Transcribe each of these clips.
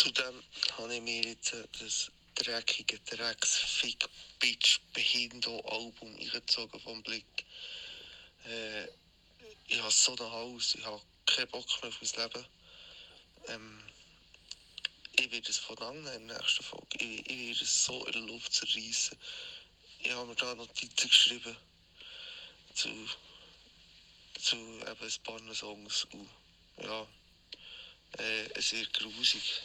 Zudem habe ich mir jetzt äh, das dreckige Drecks Fick Bitch Behindo Album eingezogen vom Blick. Äh, ich habe so ein Haus, ich habe keinen Bock mehr auf mein Leben. Ähm, ich werde es von in der nächsten Folge. Ich, ich werde es so in der Luft zerreißen. Ich habe mir da Notizen geschrieben zu, zu eben ein paar Songs. Und, ja, äh, sehr grusig.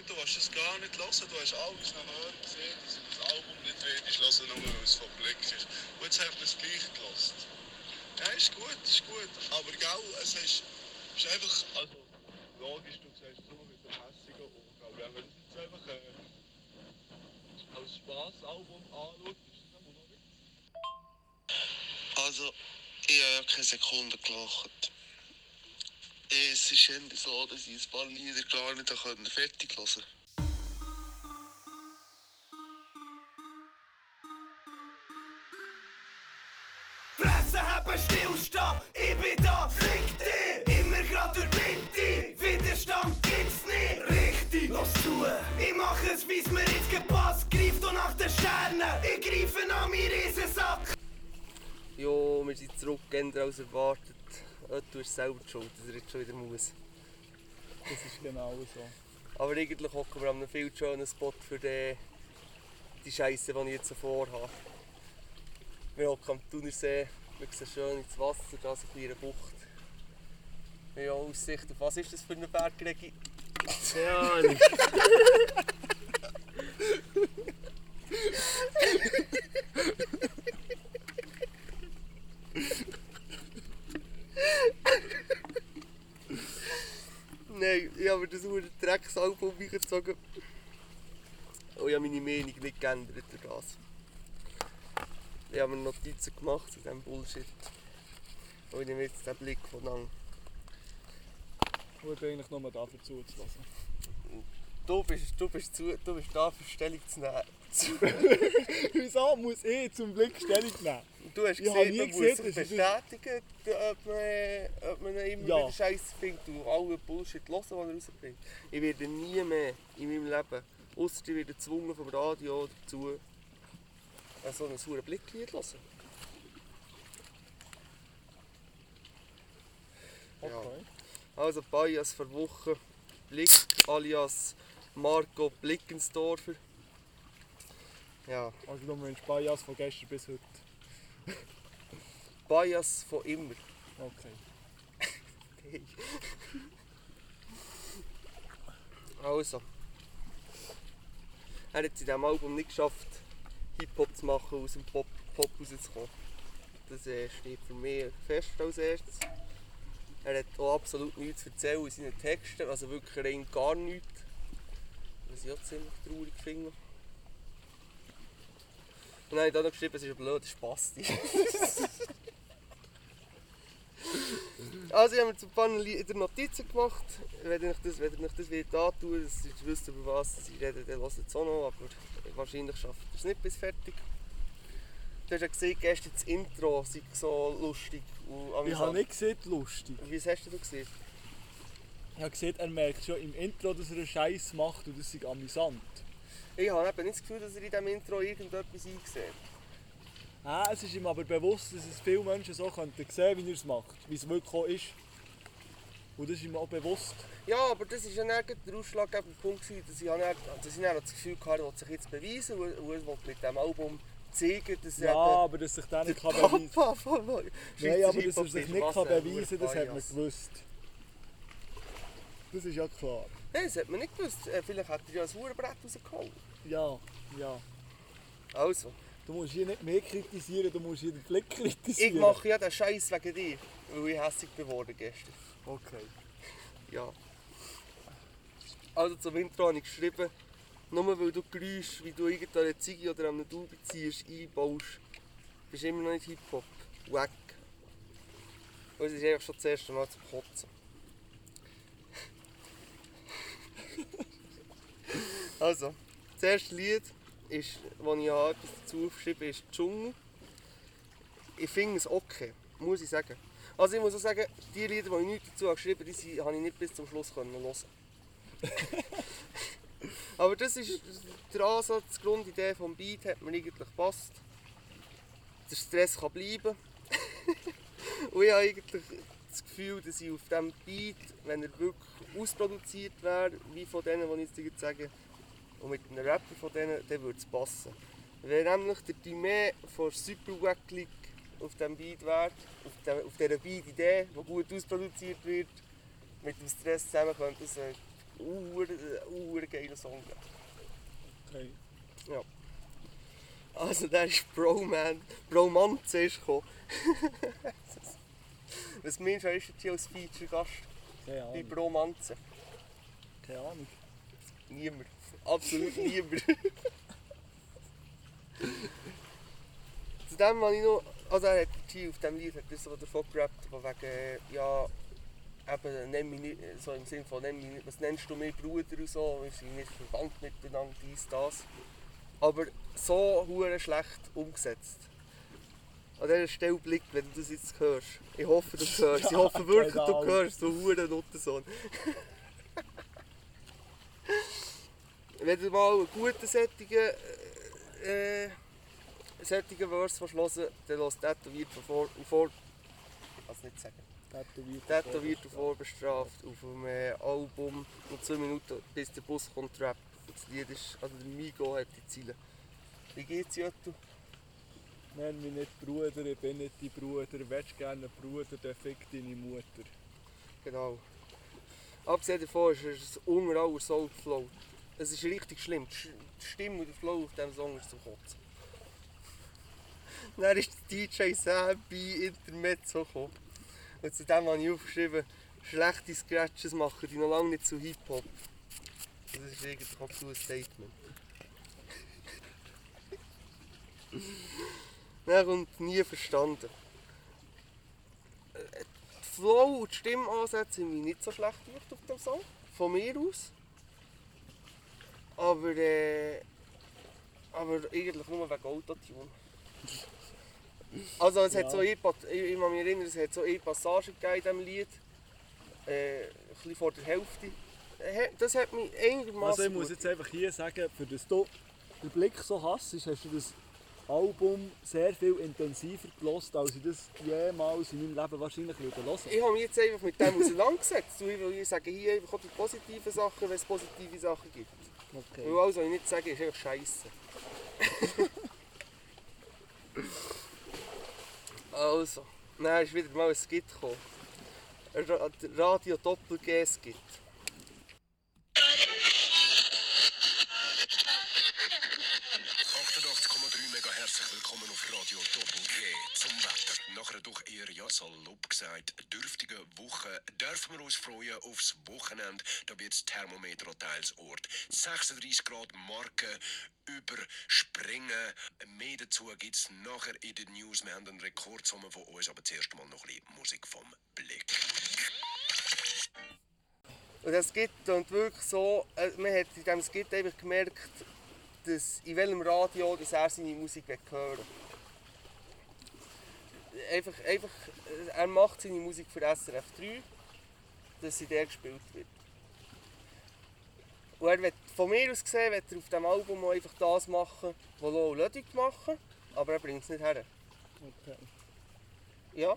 Ja, gemeint, du hast es gar nicht hören. Du hast alles nachher gesehen, dass du das Album nicht willst hören, nur weil es vom Blick ist. Und jetzt haben wir es gleich gelassen. Ja, ist gut, ist gut. Aber gell, es ist, ist einfach, also logisch, du siehst so mit dem hässigen Auge. Aber wenn es jetzt einfach äh, als Spaßalbum anschaust, ist es immer noch nicht. Also, ich habe ja keine Sekunde gelacht. Es ist eher so, dass ich ein paar Lieder gar nicht fertig hören konnte. Fresse haben, stillstehen, ich bin da, fick dich! Immer grad durch Mitte, Widerstand gibt's nicht! Richtig, los zu! Ich mach es, wie's mir jetzt gepasst, greif doch nach den Sternen, ich greife an meinen Riesensack! Jo, wir sind zurück, ändern als erwartet. Oh, du hast selber die schuld, dass er jetzt schon wieder muss. Das ist genau so. Aber eigentlich hocken wir an einem viel schönen Spot für die, die Scheiße, die ich jetzt so vorhabe. Wir hocken am Thunersee, wir sehen schön ins Wasser, da ist eine kleine Bucht. Ja, Aussicht auf was ist das für eine Bergregi? Ja, Nein, ich habe mir das nur Drecksalbum eingezogen. Und ich habe meine Meinung nicht geändert durch das. Ich habe mir Notizen gemacht zu diesem Bullshit. Und ich nehme jetzt den Blick von lang. Ich bin eigentlich nur dafür zuzulassen. Du bist, du bist, zu, du bist da für Stellung zu nehmen. Wieso muss ich zum Blick Stellung nehmen? Du hast Ich habe gesehen, nie man muss gesehen, sich bestätigen, ob man, ob man ihn immer Ja. wieder Scheiße findet und alle Bullshit hören, den er rausbringt. Ich werde nie mehr in meinem Leben, ausser ich werde gezwungen vom Radio dazu, äh, so ein sauren Blicklied hören. Ja. Okay. Also Bias vor Woche, Blick alias Marco Blickensdorfer. Ja, Also du meinst Bias von gestern bis heute. Bias von immer. Okay. Hey. Also. Er hat es in diesem Album nicht geschafft, Hip-Hop zu machen, aus dem Pop, Pop rauszukommen. Das äh, steht für mich fest als erstes. Er hat auch absolut nichts zu erzählen in seinen Texten, also wirklich rein gar nichts. Was ich auch ziemlich traurig finde. Und dann habe ich da noch geschrieben, es ist ein blöder Spasti. Also ich habe mir zu ein paar Lieder Notizen gemacht. Wenn ihr euch das, wenn ihr euch das wollt antun dass ihr wisst, über was ich rede, dann hört es auch noch. Aber wahrscheinlich schafft ihr es nicht bis fertig. Du hast ja gesehen, gestern das Intro sei so lustig und Ich amüsant. habe nicht gesehen, lustig. Wie hast du gesehen? Ich habe gesehen, er merkt schon im Intro, dass er einen Scheiß macht und das ist amüsant. Ich habe eben nicht das Gefühl, dass er in diesem Intro irgendetwas einsieht. Ah, es ist ihm aber bewusst, dass es viele Menschen so könnten sehen, wie er es macht, wie es wirklich ist. Und das ist ihm auch bewusst. Ja, aber das war ja der ausschlaggebende Punkt, dass ich, dann, dass ich dann das Gefühl hatte, er will sich jetzt beweisen und er will mit diesem Album zeigen, dass er Ja, aber dass sich der nicht kann beweisen von Nein, aber dass er sich nicht was kann beweisen das hat man gewusst. Das ist ja klar. Nein, das hat man nicht gewusst. Äh, Vielleicht hat er ja ein Hurenbrett rausgeholt. Ja, ja. Also, Du musst hier nicht mehr kritisieren, du musst hier den Blick ich kritisieren. mache ja den Scheiß wegen dir, weil ich hässlich geworden gestern. Okay. Ja. Also zum Intro habe ich geschrieben, nur weil du Geräusche, wie du irgendeine Ziege oder einem Dubi ziehst, einbaust, bist du immer noch nicht Hip-Hop. Wack. Und es ist einfach schon das erste Mal zum Kotzen. Also, das erste Lied, ist, das ich habe etwas dazu aufgeschrieben habe, ist «Dschungel». Ich finde es okay, muss ich sagen. Also ich muss auch sagen, die Lieder, die ich nicht dazu geschrieben habe, die habe ich nicht bis zum Schluss können hören. Aber das ist der Ansatz, die Grundidee des Beat hat mir eigentlich gepasst. Der Stress kann bleiben. Und ich habe eigentlich das Gefühl, dass ich auf diesem Beat, wenn er wirklich ausproduziert wäre, wie von denen, die ich jetzt sage, und mit einem Rapper von denen, dann würde es passen. Wenn nämlich der Dime von Super Wack League auf diesem Beat wäre, auf, dem, auf dieser Beat-Idee, die gut ausproduziert wird, mit dem Stress zusammen, könnte es ein geiler Song geben. Okay. Also der ist Broman, Bromanze ist gekommen. Was meinst du, ist hier als Feature-Gast Keine bei Ahnung. Bromanze? Keine Ahnung. Niemand. Absolut niemand. Zu dem habe ich noch. Also er hat auf diesem Lied hat er so davon gerappt, von wegen, ja, eben, nenn mich nicht, so im Sinne von, nenn mich nicht, was nennst du mir Bruder und so, wir sind nicht verwandt miteinander, dies, das. Aber so hure schlecht umgesetzt. An dieser Stelle Blick, wenn du das jetzt hörst. Ich hoffe, du hörst. Ich hoffe wirklich, du genau. hörst, du hure Nuttensohn. wenn du mal einen guten sättigen, äh, äh, sättigen willst hören dann lass tätowiert von vor, vor ich kann es nicht sagen. Tätowiert. Tätowiert und vorbestraft auf dem äh, Album noch 2 Minuten bis der Bus kommt Rap. Das Lied ist, also der Migo hat die Ziele. Wie geht's Jöttu? Nenn mich nicht Bruder, ich bin nicht dein Bruder. Willst gerne einen Bruder, dann fick deine Mutter. Genau. Abgesehen davon ist es ein unter aller Soulflow. Es ist richtig schlimm. Die Stimme und der Flow auf diesem Song ist zum Kotzen. Dann ist der DJ Sam bei Intermezzo gekommen. Und zu dem habe ich aufgeschrieben, schlechte Scratches machen die noch lange nicht zu Hip-Hop. Das ist so ein Statement. Dann kommt nie verstanden. Äh, Die Flow und die Stimmansätze sind nicht so schlecht gemacht auf dem Song. Von mir aus. Aber, äh, aber eigentlich nur wegen Autotune. Also es hat Ja. so ein paar, ich, ich kann mich erinnern, es hat so eine Passage gegeben in diesem Lied. Äh, ein bisschen vor der Hälfte. Äh, Das hat mich einigermaßen Also ich muss jetzt einfach hier sagen, für das du den Blick so hast, hast du das Album sehr viel intensiver gelost, als ich das jemals in meinem Leben wahrscheinlich würde hören. Ich habe mich jetzt einfach mit dem auseinandergesetzt. Ich will sagen hier einfach auch die positiven Sachen, wenn es positive Sachen gibt. Okay. Weil alles, was ich nicht sage, ist einfach scheiße. also, dann ist wieder mal ein Skit gekommen. Radio Doppel G Skit. Willkommen auf Radio Doppel Zum Wetter. Nach einer doch eher, ja, salopp gesagt, dürftigen Woche dürfen wir uns freuen aufs Wochenende. Da wird das Thermometer an Teilsort 36 Grad Marken überspringen. Mehr dazu gibt es nachher in den News. Wir haben einen Rekordsommer von uns, aber zuerst mal noch ein bisschen Musik vom Blick. Und das Skit und wirklich so, äh, man hat in diesem Skit gemerkt, dass in welchem Radio dass er seine Musik will hören einfach, einfach, äh, Er macht seine Musik für SRF 3, dass sie der gespielt wird. Und er will, von mir aus gesehen, will er auf diesem Album auch einfach das machen, was Lo Lödig machen, aber er bringt es nicht her. Okay. Ja,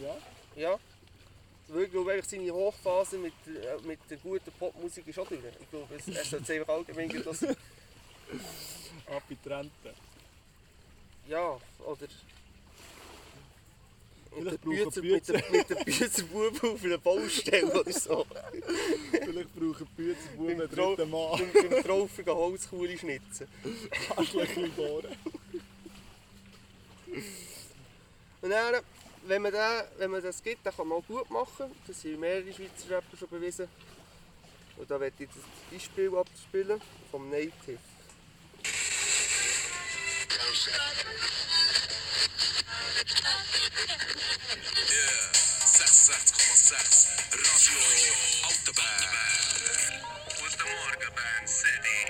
Ja? ja. Ich glaube, seine Hochphase mit, äh, mit der guten Popmusik ist auch durch. Ich glaube, es- er sollte es einfach allgemein lassen. Ab in die Rente. Ja, oder. Vielleicht brauchen Büzer, die mit der Büzerbuben auf einer Baustelle oder so. Vielleicht brauchen die Büzerbuben einen dritten Mann. beim, beim traufigen Holzkuhle schnitzen. Arschlöchchen bohren. Und dann, wenn man, den, wenn man das gibt, dann kann man auch gut machen. Das haben mehrere Schweizer Rapper schon bewiesen. Und da werde ich ein Beispiel abspielen vom Native. Ja, 66,6 Radio Autobahn. Guten Morgen, Band City.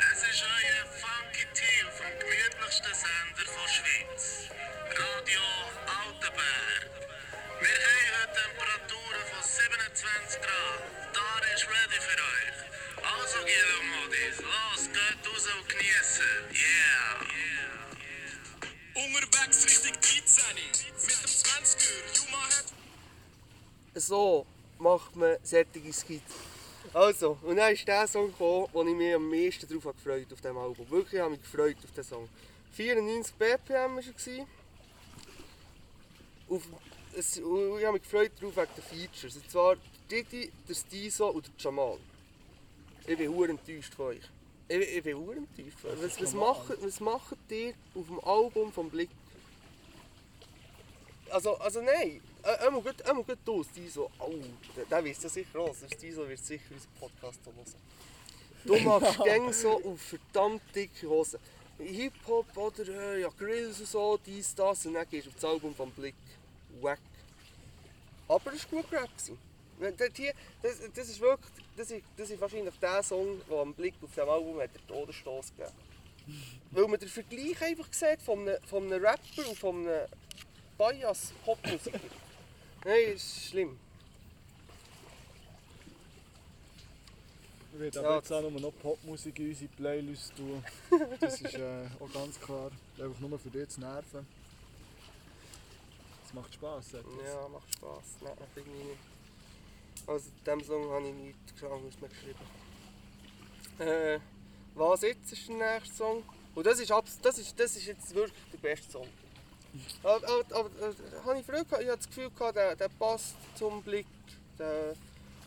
Es ist euer Funky Team vom gemütlichsten Sender So macht man solche Skits. Also, und dann ist der Song gekommen, wo ich mich am meisten darauf gefreut habe, auf diesem Album. Wirklich, ich habe mich gefreut auf diesen Song. 94 BPM war er. Auf, es, ich habe mich gefreut darauf wegen den Features. Und zwar Didi, der Stiso und der Jamal. Ich bin hure enttäuscht von euch. Ich, bin- ich bin hure enttäuscht von euch. Was, was, macht, was macht ihr auf dem Album vom Blick? Also, also nein, äh, einmal gut, einmal gut du, Stiso. Oh, der, der weiß ja sicher auch, der Stiso wird sicher unseren Podcast hören. Du machst gäng so auf verdammt dicke Hosen. Hip-Hop oder äh, ja, Grills und so, dies, das, und dann gehst du auf das Album vom Blick. Wack. Aber es war gut gerappt. dort hier- Das, das ist wirklich, das ist, das ist wahrscheinlich der Song, der am Blick auf dem Album hat den Todesstoß gegeben Weil man den Vergleich einfach sieht von einem, von einem Rapper und von einem Bias-Popmusiker. Nein, das ist schlimm. Ich werde Ja, jetzt auch nur noch Popmusik in unsere Playlist tun. Das ist äh, auch ganz klar. Einfach nur für dich zu nerven. Es macht Spass, sagt das. Ja, macht Spass. Nein, ich nicht. Also, diesem Song habe ich nichts anderes mehr geschrieben. Äh, was jetzt ist der nächste Song? Und das ist, das ist, das ist jetzt wirklich der beste Song. Aber, aber, aber äh, habe ich gehabt, ich hatte das Gefühl, gehabt, der, der passt zum Blick. Der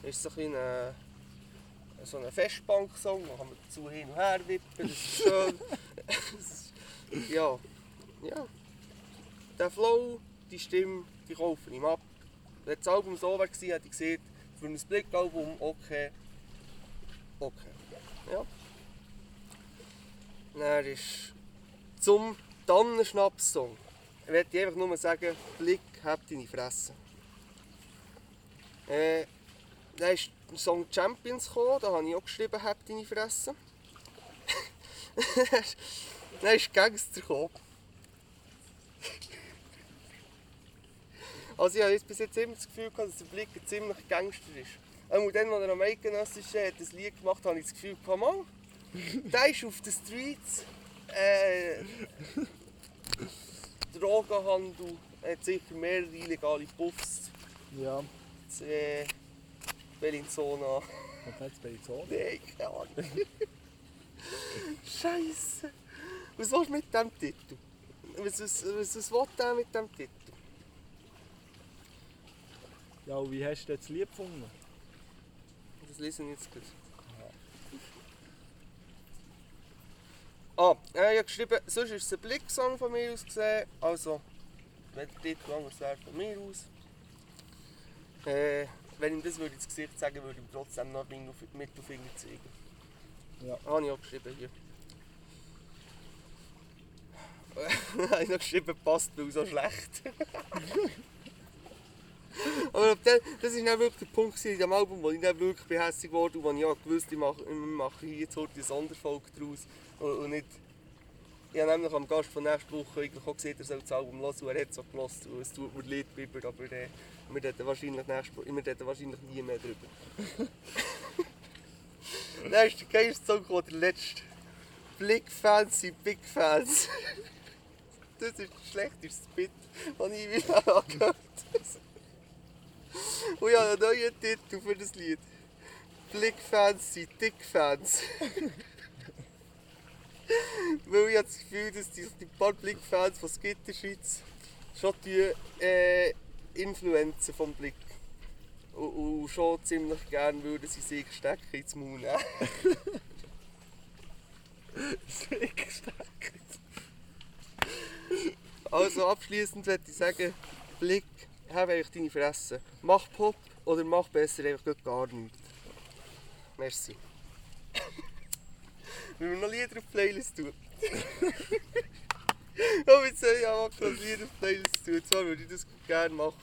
ist so ein bisschen ein, so ein Festbank-Song, da kann man dazu hin und her wippen, das ist schön. Ja, ja. Der Flow, die Stimme, die kaufen ihm ab. Wenn das Album so wäre, hätte ich gesehen, für ein Blick-Album okay. Okay. Ja. Dann ist zum Tannenschnaps-Song. Ich möchte einfach nur sagen, Blick, hab deine Fresse. Äh, dann ist der Song Champions gekommen, da habe ich auch geschrieben, hab deine Fresse. dann ist Gangster gekommen. Also ich habe bis jetzt immer das Gefühl gehabt, dass der Blick ziemlich Gangster ist. Auch dann, als er am Eidgenössischen hat das Lied gemacht habe ich das Gefühl gehabt, Mann, der ist auf den Streets. Äh, Drogenhandel, hat sicher mehrere illegale Puffs. Ja, Das, äh, Bellinzona. nicht bei so. Nein, keine Ahnung. Scheiße. Was willst du mit diesem Titel? Was, was, was, was will der mit diesem Titel? Ja, und wie hast du das Lied gefunden? Das lesen wir jetzt gleich. Ah, äh, ich habe geschrieben, sonst ist es ein Blicksong von mir aus gesehen. Also, wenn der Titel anders wäre, von mir aus. Äh, wenn ihm das würde ins Gesicht sagen würde, ich ihm trotzdem noch einen Mittel- Mittelfinger zeigen. Ja. Habe ich auch geschrieben hier. habe ich noch geschrieben, passt weil so schlecht. Aber das war dann wirklich der Punkt in diesem Album, wo ich dann wirklich behässig wurde und wo ich auch gewusst ich mache, ich mache hier jetzt heute eine Sonderfolge daraus. Und, und nicht... Ich habe nämlich am Gast von nächster Woche eigentlich auch gesehen, er soll das Album hören und er hat es auch gehört. Und es tut mir leid, Biber, aber äh, wir reden wahrscheinlich, nächste, Woche- wir reden wahrscheinlich nie mehr darüber. Dann ist der geilste Song gekommen, der letzte. Blick-Fans sind Big-Fans. Das ist der schlechteste Bit, den ich je angehört habe. Und ich habe einen neuen Titel für das Lied. Blick-Fans sind Dick-Fans. Weil ich habe das Gefühl, dass die, die paar Blick-Fans, die es gibt in der Schweiz, schon die äh, Influencer vom Blick. Und, und schon ziemlich gerne würden sie sich stecken ins Maul nehmen. Also abschließend würde ich sagen, Blick, hab eigentlich deine Fresse. Mach Pop oder mach besser einfach gar nichts. Merci. Wenn wir noch Lieder auf die Playlist tun. oh, jetzt soll ich auch noch Lieder auf die Playlist tun. Zwar würde ich das gerne machen.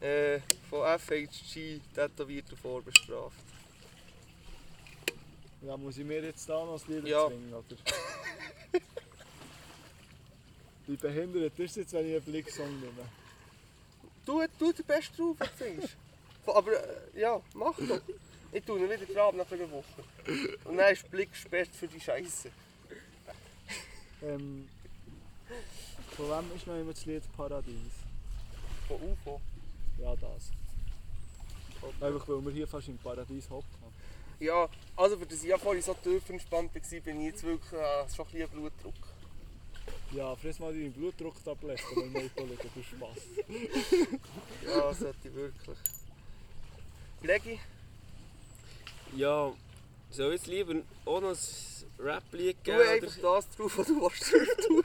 Äh, von FHG, tätowiert und vorbestraft. Ja, muss ich mir jetzt da noch das Lied Ja. zwingen, oder? Wie behindert ist es jetzt, wenn ich einen Blicksong nehme? Du, du den besten drauf, du findest. Aber äh, ja, mach doch. Ich tue ihn wieder dran nach einer Woche. Und dann ist Blick gesperrt für die Scheiße. Ähm, von wem ist noch immer das Lied Paradies? Von UFO. Ja, das. Einfach weil wir hier fast im Paradies hocken. Ja, also für das ich ja vorhin so tief entspannt war, bin ich jetzt wirklich äh, schon ein bisschen Blutdruck. Ja, friss mal deine Blutdrucktabletten, wenn wir nicht schauen, du Spass. Ja, sollte ich wirklich. Legi? Ja, soll ich jetzt lieber auch noch ein Rap-Lied Tu geben? einfach Oder? das drauf, was du willst drauf tun.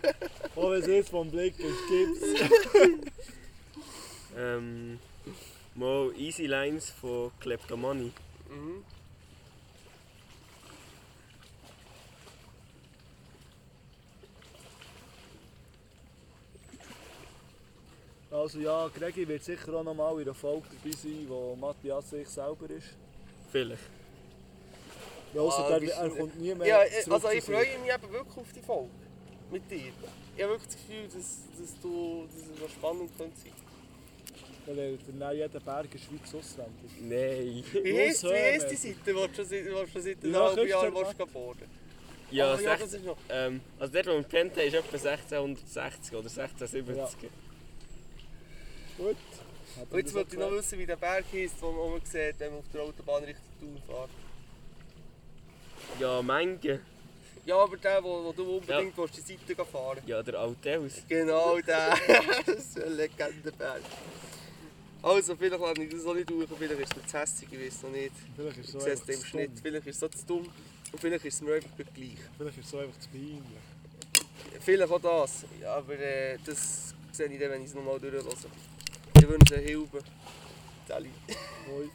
Oh, wenn es jetzt vom Blick ist, gibt's. Ähm, mal Easy Lines von Kleptomani. Mhm. Also ja, Gregi wird sicher auch noch mal in einer Folge dabei sein, wo Matthias sich selber ist. Vielleicht. Ja, also Ah, der, er kommt nie mehr Ja, also ich freue mich eben wirklich auf die Folge. Mit dir. Ich habe wirklich das Gefühl, dass, dass, du, dass es noch spannend könnte sein. Weil er dann jeden Berg in der Schweiz auswendig. Nein. Wie heisst, wie heisst die. Seite, die du schon seit, die du schon seit einem Ja, halben Jahr boarden Ja, Ah, ja, das ist noch. ähm, also der, den wir kennt haben, ist etwa 1660 oder 1670. Gut. Und jetzt wollte ich noch wissen, wie der Berg heisst, den man sieht, wenn man auf der Autobahn Richtung Thun fährt. Ja, Menge. Ja, aber der, wo, wo du unbedingt willst, die Seite fahren Ja, der Alteus. Genau der. das ist ein Legendenberg. Also, vielleicht lasse ich das auch nicht durch, vielleicht ist es zu hässlich, ich weiß noch nicht. Vielleicht ist es so einfach im Schnitt, vielleicht ist es so zu dumm und vielleicht ist es mir einfach gleich. Vielleicht ist es so einfach zu peinlich. Vielleicht auch das, ja, aber äh, das sehe ich dann, wenn ich es nochmal durchlasse. Wir wünschen Hilfe. Dali. Mooi.